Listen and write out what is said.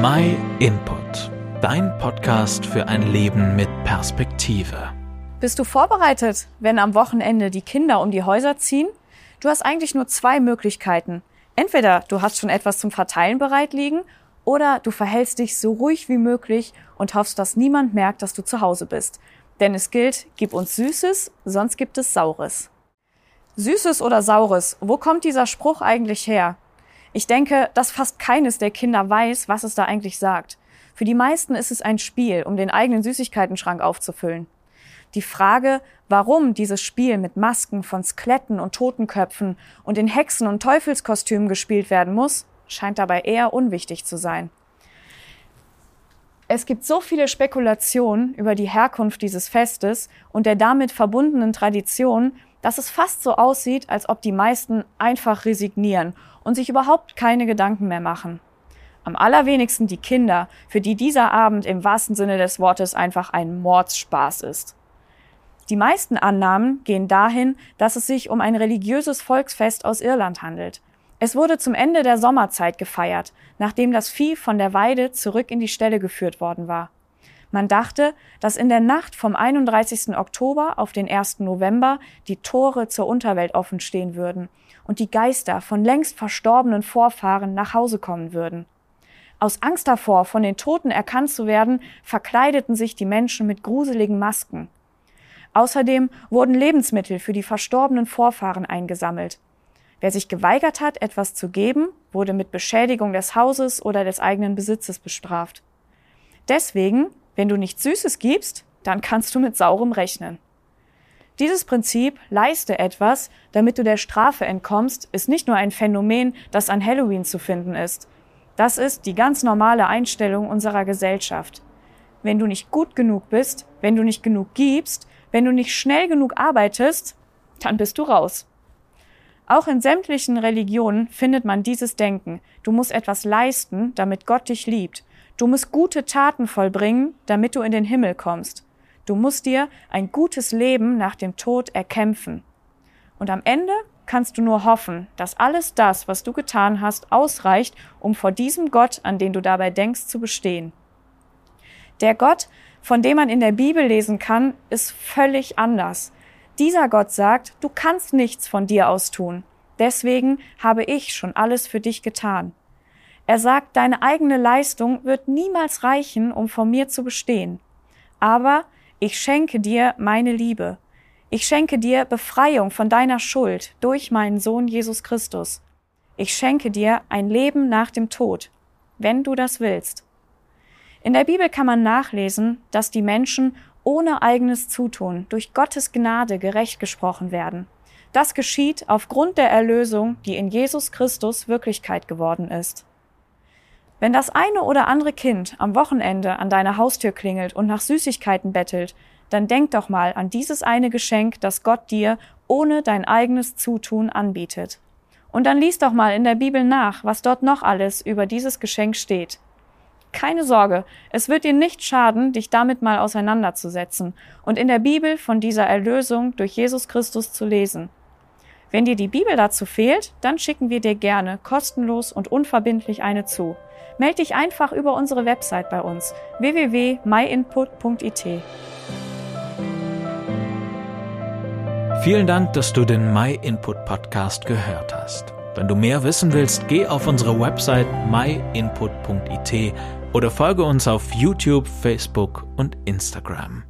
My Input, dein Podcast für ein Leben mit Perspektive. Bist du vorbereitet, wenn am Wochenende die Kinder um die Häuser ziehen? Du hast eigentlich nur zwei Möglichkeiten. Entweder du hast schon etwas zum Verteilen bereit liegen oder du verhältst dich so ruhig wie möglich und hoffst, dass niemand merkt, dass du zu Hause bist. Denn es gilt, gib uns Süßes, sonst gibt es Saures. Süßes oder Saures, wo kommt dieser Spruch eigentlich her? Ich denke, dass fast keines der Kinder weiß, was es da eigentlich sagt. Für die meisten ist es ein Spiel, um den eigenen Süßigkeitenschrank aufzufüllen. Die Frage, warum dieses Spiel mit Masken von Skeletten und Totenköpfen und in Hexen- und Teufelskostümen gespielt werden muss, scheint dabei eher unwichtig zu sein. Es gibt so viele Spekulationen über die Herkunft dieses Festes und der damit verbundenen Tradition, dass es fast so aussieht, als ob die meisten einfach resignieren und sich überhaupt keine Gedanken mehr machen. Am allerwenigsten die Kinder, für die dieser Abend im wahrsten Sinne des Wortes einfach ein Mordsspaß ist. Die meisten Annahmen gehen dahin, dass es sich um ein religiöses Volksfest aus Irland handelt. Es wurde zum Ende der Sommerzeit gefeiert, nachdem das Vieh von der Weide zurück in die Ställe geführt worden war. Man dachte, dass in der Nacht vom 31. Oktober auf den 1. November die Tore zur Unterwelt offen stehen würden und die Geister von längst verstorbenen Vorfahren nach Hause kommen würden. Aus Angst davor, von den Toten erkannt zu werden, verkleideten sich die Menschen mit gruseligen Masken. Außerdem wurden Lebensmittel für die verstorbenen Vorfahren eingesammelt. Wer sich geweigert hat, etwas zu geben, wurde mit Beschädigung des Hauses oder des eigenen Besitzes bestraft. Deswegen wenn du nichts Süßes gibst, dann kannst du mit Saurem rechnen. Dieses Prinzip leiste etwas, damit du der Strafe entkommst, ist nicht nur ein Phänomen, das an Halloween zu finden ist. Das ist die ganz normale Einstellung unserer Gesellschaft. Wenn du nicht gut genug bist, wenn du nicht genug gibst, wenn du nicht schnell genug arbeitest, dann bist du raus. Auch in sämtlichen Religionen findet man dieses Denken. Du musst etwas leisten, damit Gott dich liebt. Du musst gute Taten vollbringen, damit du in den Himmel kommst. Du musst dir ein gutes Leben nach dem Tod erkämpfen. Und am Ende kannst du nur hoffen, dass alles das, was du getan hast, ausreicht, um vor diesem Gott, an den du dabei denkst, zu bestehen. Der Gott, von dem man in der Bibel lesen kann, ist völlig anders. Dieser Gott sagt, du kannst nichts von dir aus tun. Deswegen habe ich schon alles für dich getan. Er sagt, deine eigene Leistung wird niemals reichen, um vor mir zu bestehen. Aber ich schenke dir meine Liebe. Ich schenke dir Befreiung von deiner Schuld durch meinen Sohn Jesus Christus. Ich schenke dir ein Leben nach dem Tod, wenn du das willst. In der Bibel kann man nachlesen, dass die Menschen ohne eigenes Zutun durch Gottes Gnade gerecht gesprochen werden. Das geschieht aufgrund der Erlösung, die in Jesus Christus Wirklichkeit geworden ist. Wenn das eine oder andere Kind am Wochenende an deiner Haustür klingelt und nach Süßigkeiten bettelt, dann denk doch mal an dieses eine Geschenk, das Gott dir ohne dein eigenes Zutun anbietet. Und dann lies doch mal in der Bibel nach, was dort noch alles über dieses Geschenk steht. Keine Sorge, es wird dir nicht schaden, dich damit mal auseinanderzusetzen und in der Bibel von dieser Erlösung durch Jesus Christus zu lesen. Wenn dir die Bibel dazu fehlt, dann schicken wir dir gerne kostenlos und unverbindlich eine zu. Meld dich einfach über unsere Website bei uns www.myinput.it. Vielen Dank, dass du den MyInput Podcast gehört hast. Wenn du mehr wissen willst, geh auf unsere Website myinput.it oder folge uns auf YouTube, Facebook und Instagram.